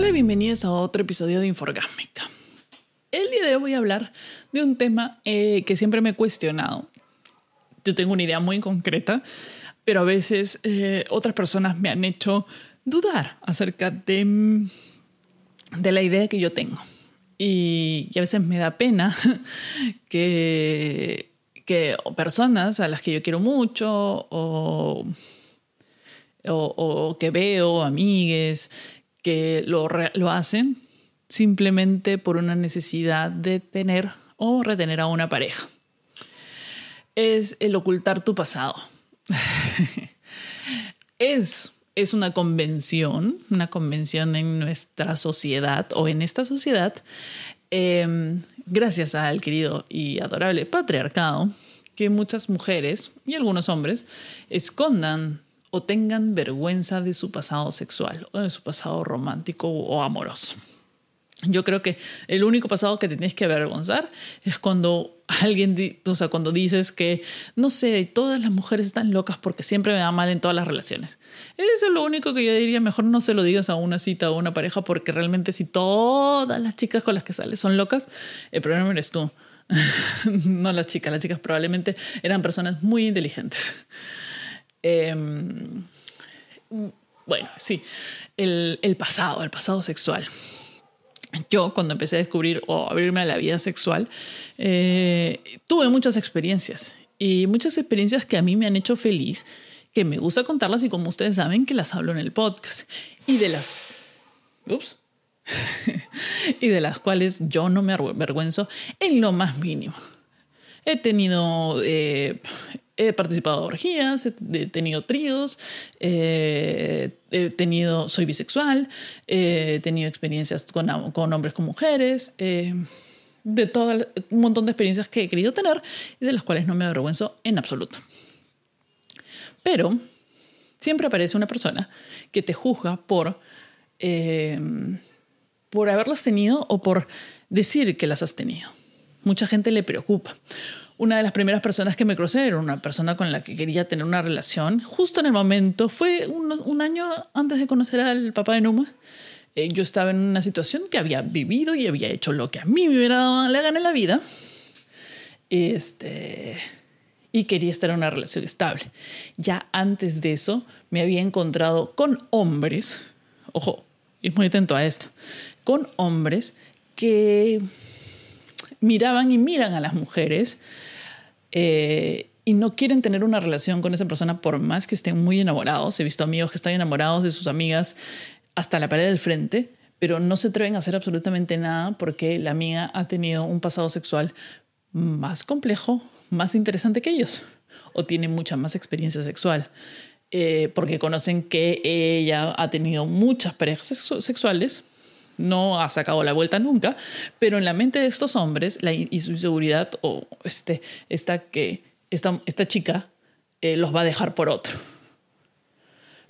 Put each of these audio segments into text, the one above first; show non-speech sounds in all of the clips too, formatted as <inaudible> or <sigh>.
Hola y bienvenidos a otro episodio de Inforgásmica. El día voy a hablar de un tema eh, que siempre me he cuestionado. Yo tengo una idea muy concreta, pero a veces eh, otras personas me han hecho dudar acerca de, mm, la idea que yo tengo. Y, a veces me da pena <laughs> que, que personas a las que yo quiero mucho o, o, que veo, amigues, que lo, lo hacen simplemente por una necesidad de tener o retener a una pareja. Es el ocultar tu pasado. <laughs> es, es una convención, una convención en nuestra sociedad o en esta sociedad, em, gracias al querido y adorable patriarcado, que muchas mujeres y algunos hombres escondan o tengan vergüenza de su pasado sexual o de su pasado romántico o amoroso. Yo creo que el único pasado que tienes que avergonzar es cuando alguien, o sea, cuando dices que, no sé, todas las mujeres están locas porque siempre me da mal en todas las relaciones. Eso es lo único que yo diría, mejor no se lo digas a una cita o a una pareja porque realmente si todas las chicas con las que sales son locas, el problema eres tú. <laughs> no las chicas, las chicas probablemente eran personas muy inteligentes. Em, bueno, sí, el, pasado, el pasado sexual. Yo cuando empecé a descubrir o abrirme a la vida sexual, eh, tuve muchas experiencias y muchas experiencias que a mí me han hecho feliz, que me gusta contarlas y como ustedes saben que las hablo en el podcast. Y de las... Ups. <laughs> y de las cuales yo no me avergüenzo en lo más mínimo. He tenido eh, he participado en orgías, he tenido tríos, eh, he tenido, soy bisexual, he tenido experiencias con, hombres, con mujeres, eh, de todo un montón de experiencias que he querido tener y de las cuales no me avergüenzo en absoluto. Pero siempre aparece una persona que te juzga por, eh, por haberlas tenido o por decir que las has tenido. Mucha gente le preocupa una de las primeras personas que me crucé era una persona con la que quería tener una relación. Justo en el momento, fue un, año antes de conocer al papá de Numa. Eh, yo estaba en una situación que había vivido y había hecho lo que a mí me hubiera dado la gana en la vida. Este, y quería estar en una relación estable. Ya antes de eso me había encontrado con hombres, ojo, y muy atento a esto, con hombres que miraban y miran a las mujeres eh, y no quieren tener una relación con esa persona por más que estén muy enamorados. He visto amigos que están enamorados de sus amigas hasta la pared del frente, pero no se atreven a hacer absolutamente nada porque la amiga ha tenido un pasado sexual más complejo, más interesante que ellos, o tiene mucha más experiencia sexual. Eh, porque conocen que ella ha tenido muchas parejas sexuales, no ha sacado la vuelta nunca, pero en la mente de estos hombres la, y su seguridad o este, esta, esta, esta chica eh, los va a dejar por otro.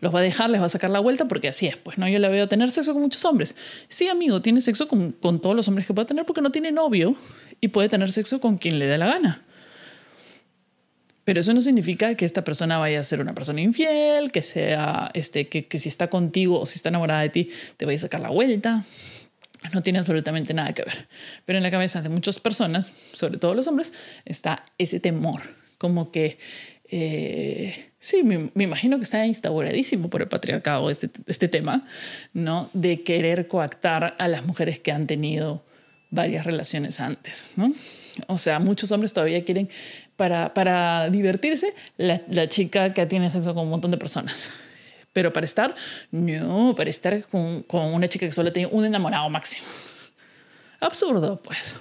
Los va a dejar, les va a sacar la vuelta porque así es. Pues no, yo la veo tener sexo con muchos hombres. Sí, amigo, tiene sexo con, con todos los hombres que pueda tener porque no tiene novio y puede tener sexo con quien le dé la gana. Pero eso no significa que esta persona vaya a ser una persona infiel, que sea, este, que, que si está contigo o si está enamorada de ti, te vaya a sacar la vuelta. No tiene absolutamente nada que ver. Pero en la cabeza de muchas personas, sobre todo los hombres, está ese temor. Como que, eh, sí, me, imagino que está instauradísimo por el patriarcado este, este tema, ¿no? De querer coactar a las mujeres que han tenido varias relaciones antes, ¿no? O sea, muchos hombres todavía quieren para, para divertirse la, chica que tiene sexo con un montón de personas. Pero para estar, no, para estar con, con una chica que solo tiene un enamorado máximo. Absurdo, pues.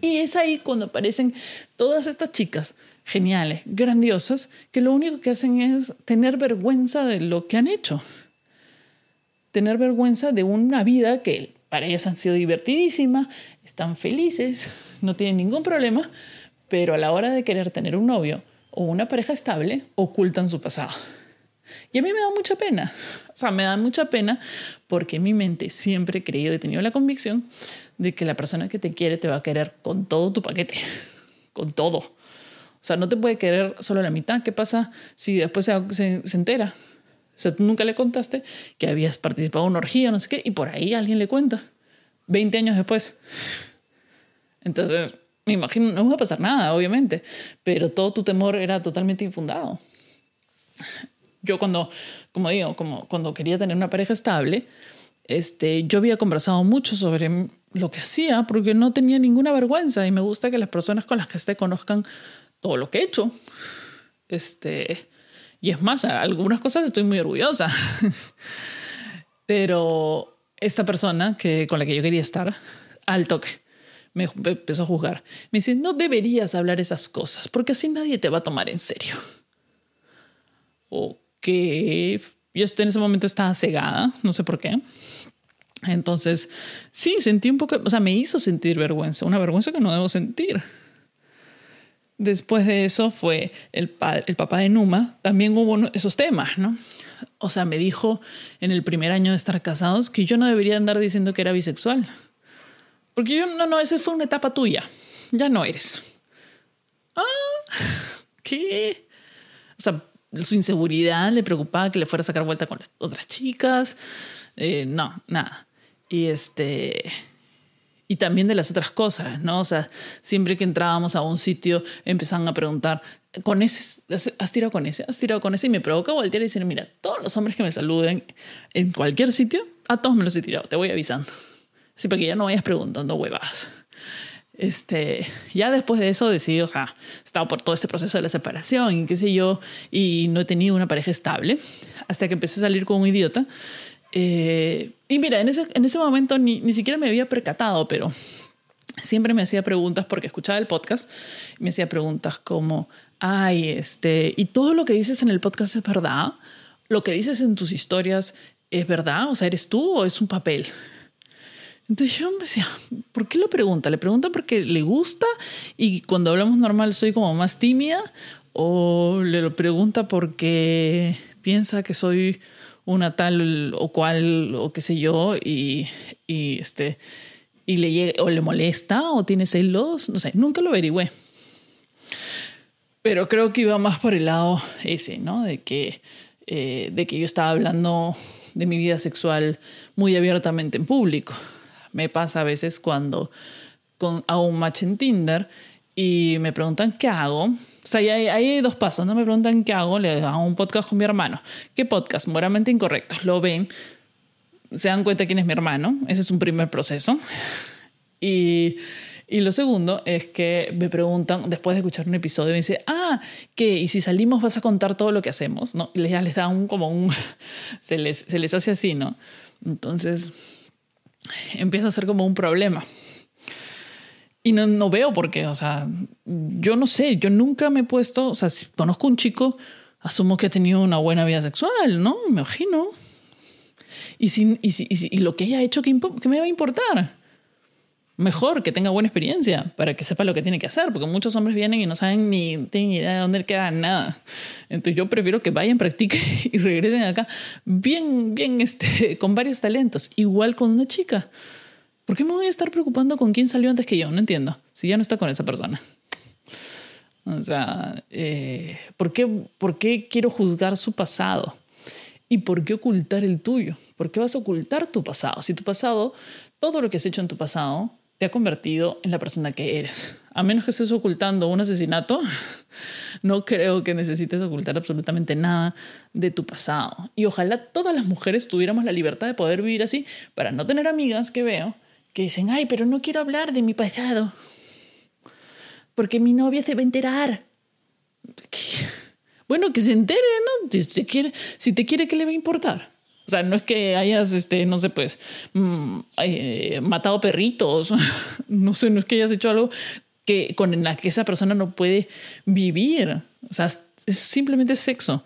Y es ahí cuando aparecen todas estas chicas geniales, grandiosas, que lo único que hacen es tener vergüenza de lo que han hecho. Tener vergüenza de una vida que para ellas han sido divertidísima, están felices, no tienen ningún problema, pero a la hora de querer tener un novio o una pareja estable, ocultan su pasado. Y a mí me da mucha pena. O sea, me da mucha pena porque en mi mente siempre he creído y he tenido la convicción de que la persona que te quiere te va a querer con todo tu paquete, con todo. O sea, no te puede querer solo la mitad. ¿Qué pasa si después se, se, entera? O sea, tú nunca le contaste que habías participado en una orgía, no sé qué, y por ahí alguien le cuenta. 20 años después. Entonces, me imagino, no va a pasar nada, obviamente, pero todo tu temor era totalmente infundado. Yo cuando, como digo, como cuando quería tener una pareja estable, este, yo había conversado mucho sobre lo que hacía porque no tenía ninguna vergüenza y me gusta que las personas con las que esté conozcan todo lo que he hecho. Este, y es más, algunas cosas estoy muy orgullosa. <laughs> Pero esta persona que, con la que yo quería estar, al toque, me empezó a juzgar. Me dice, no deberías hablar esas cosas porque así nadie te va a tomar en serio. O que yo en ese momento estaba cegada, no sé por qué. Entonces, sí, sentí un poco, o sea, me hizo sentir vergüenza, una vergüenza que no debo sentir. Después de eso fue el, el papá de Numa, también hubo esos temas, ¿no? O sea, me dijo en el primer año de estar casados que yo no debería andar diciendo que era bisexual. Porque yo, no, no, esa fue una etapa tuya. Ya no eres. Ah, <laughs> ¿qué? O sea, su inseguridad le preocupaba que le fuera a sacar vuelta con otras chicas. Eh, no, nada. Y este y también de las otras cosas, ¿no? O sea, siempre que entrábamos a un sitio empezaban a preguntar, ¿con ese? ¿Has tirado con ese? ¿Has tirado con ese? Y me provoca voltear y decir, mira, todos los hombres que me saluden en cualquier sitio, a todos me los he tirado, te voy avisando. Así para que ya no vayas preguntando huevas. Este, ya después de eso decidí, o sea, estaba por todo este proceso de la separación y qué sé yo, y no he tenido una pareja estable, hasta que empecé a salir con un idiota eh, y mira, en ese, en ese momento ni, ni siquiera me había percatado, pero siempre me hacía preguntas porque escuchaba el podcast me hacía preguntas como, ay, este, ¿y todo lo que dices en el podcast es verdad? ¿Lo que dices en tus historias es verdad? O sea, ¿eres tú o es un papel? Entonces yo me decía, ¿por qué lo pregunta? ¿Le pregunta porque le gusta y cuando hablamos normal soy como más tímida? ¿O le lo pregunta porque piensa que soy una tal o cual o qué sé yo y, y este y le llega, o le molesta o tiene celos, no sé, nunca lo averigüé. Pero creo que iba más por el lado ese, ¿no? De que, eh, de que yo estaba hablando de mi vida sexual muy abiertamente en público. Me pasa a veces cuando con, hago un match en Tinder y me preguntan qué hago. O sea, hay, hay, dos pasos, ¿no? Me preguntan qué hago, le hago un podcast con mi hermano. ¿Qué podcast? Moralmente incorrecto. Lo ven, se dan cuenta quién es mi hermano. Ese es un primer proceso. Y, y lo segundo es que me preguntan, después de escuchar un episodio, me dice, ah, ¿qué? ¿Y si salimos vas a contar todo lo que hacemos? ¿No? Y ya les da un, como un, <laughs> se les, se les hace así, ¿no? Entonces, empieza a ser como un problema. Y no, no veo por qué, o sea, yo no sé, yo nunca me he puesto, o sea, si conozco un chico, asumo que ha tenido una buena vida sexual, ¿no? Me imagino. Y, si, y, si, y, lo que ella ha hecho, ¿qué, ¿qué, me va a importar? Mejor que tenga buena experiencia para que sepa lo que tiene que hacer, porque muchos hombres vienen y no saben ni tienen idea de dónde queda nada. Entonces yo prefiero que vayan, <laughs> practiquen y regresen acá bien, bien, este, con varios talentos, igual con una chica. ¿Por qué me voy a estar preocupando con quién salió antes que yo? No entiendo. Si ya no está con esa persona. O sea, eh, ¿por, qué, ¿por qué quiero juzgar su pasado? ¿Y por qué ocultar el tuyo? ¿Por qué vas a ocultar tu pasado? Si tu pasado, todo lo que has hecho en tu pasado, te ha convertido en la persona que eres. A menos que estés ocultando un asesinato, <laughs> no creo que necesites ocultar absolutamente nada de tu pasado. Y ojalá todas las mujeres tuviéramos la libertad de poder vivir así para no tener amigas que veo que dicen, ay, pero no quiero hablar de mi pasado, porque mi novia se va a enterar. Bueno, que se entere, ¿no? Si te quiere, si te quiere ¿qué le va a importar? O sea, no es que hayas, este, no sé, pues, mm, eh, matado perritos, <laughs> no sé, no es que hayas hecho algo que, con la que esa persona no puede vivir. O sea, es simplemente sexo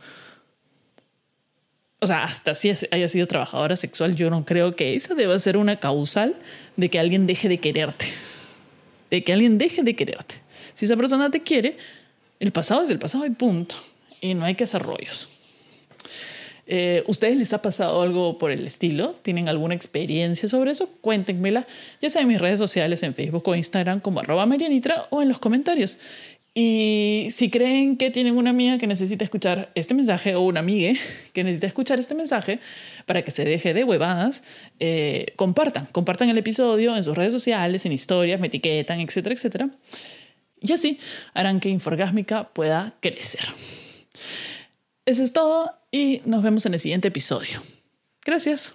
o sea, hasta si haya sido trabajadora sexual, yo no creo que esa deba ser una causal de que alguien deje de quererte. De que alguien deje de quererte. Si esa persona te quiere, el pasado es el pasado y punto. Y no hay que hacer rollos. Eh, ¿Ustedes les ha pasado algo por el estilo? ¿Tienen alguna experiencia sobre eso? Cuéntenmela, ya sea en mis redes sociales, en Facebook o Instagram, como arroba Marianitra, o en los comentarios. Y si creen que tienen una amiga que necesita escuchar este mensaje o una amiga que necesita escuchar este mensaje para que se deje de huevadas, eh, compartan, compartan el episodio en sus redes sociales, en historias, me etiquetan, etcétera, etcétera. Y así harán que Inforgásmica pueda crecer. Eso es todo y nos vemos en el siguiente episodio. Gracias.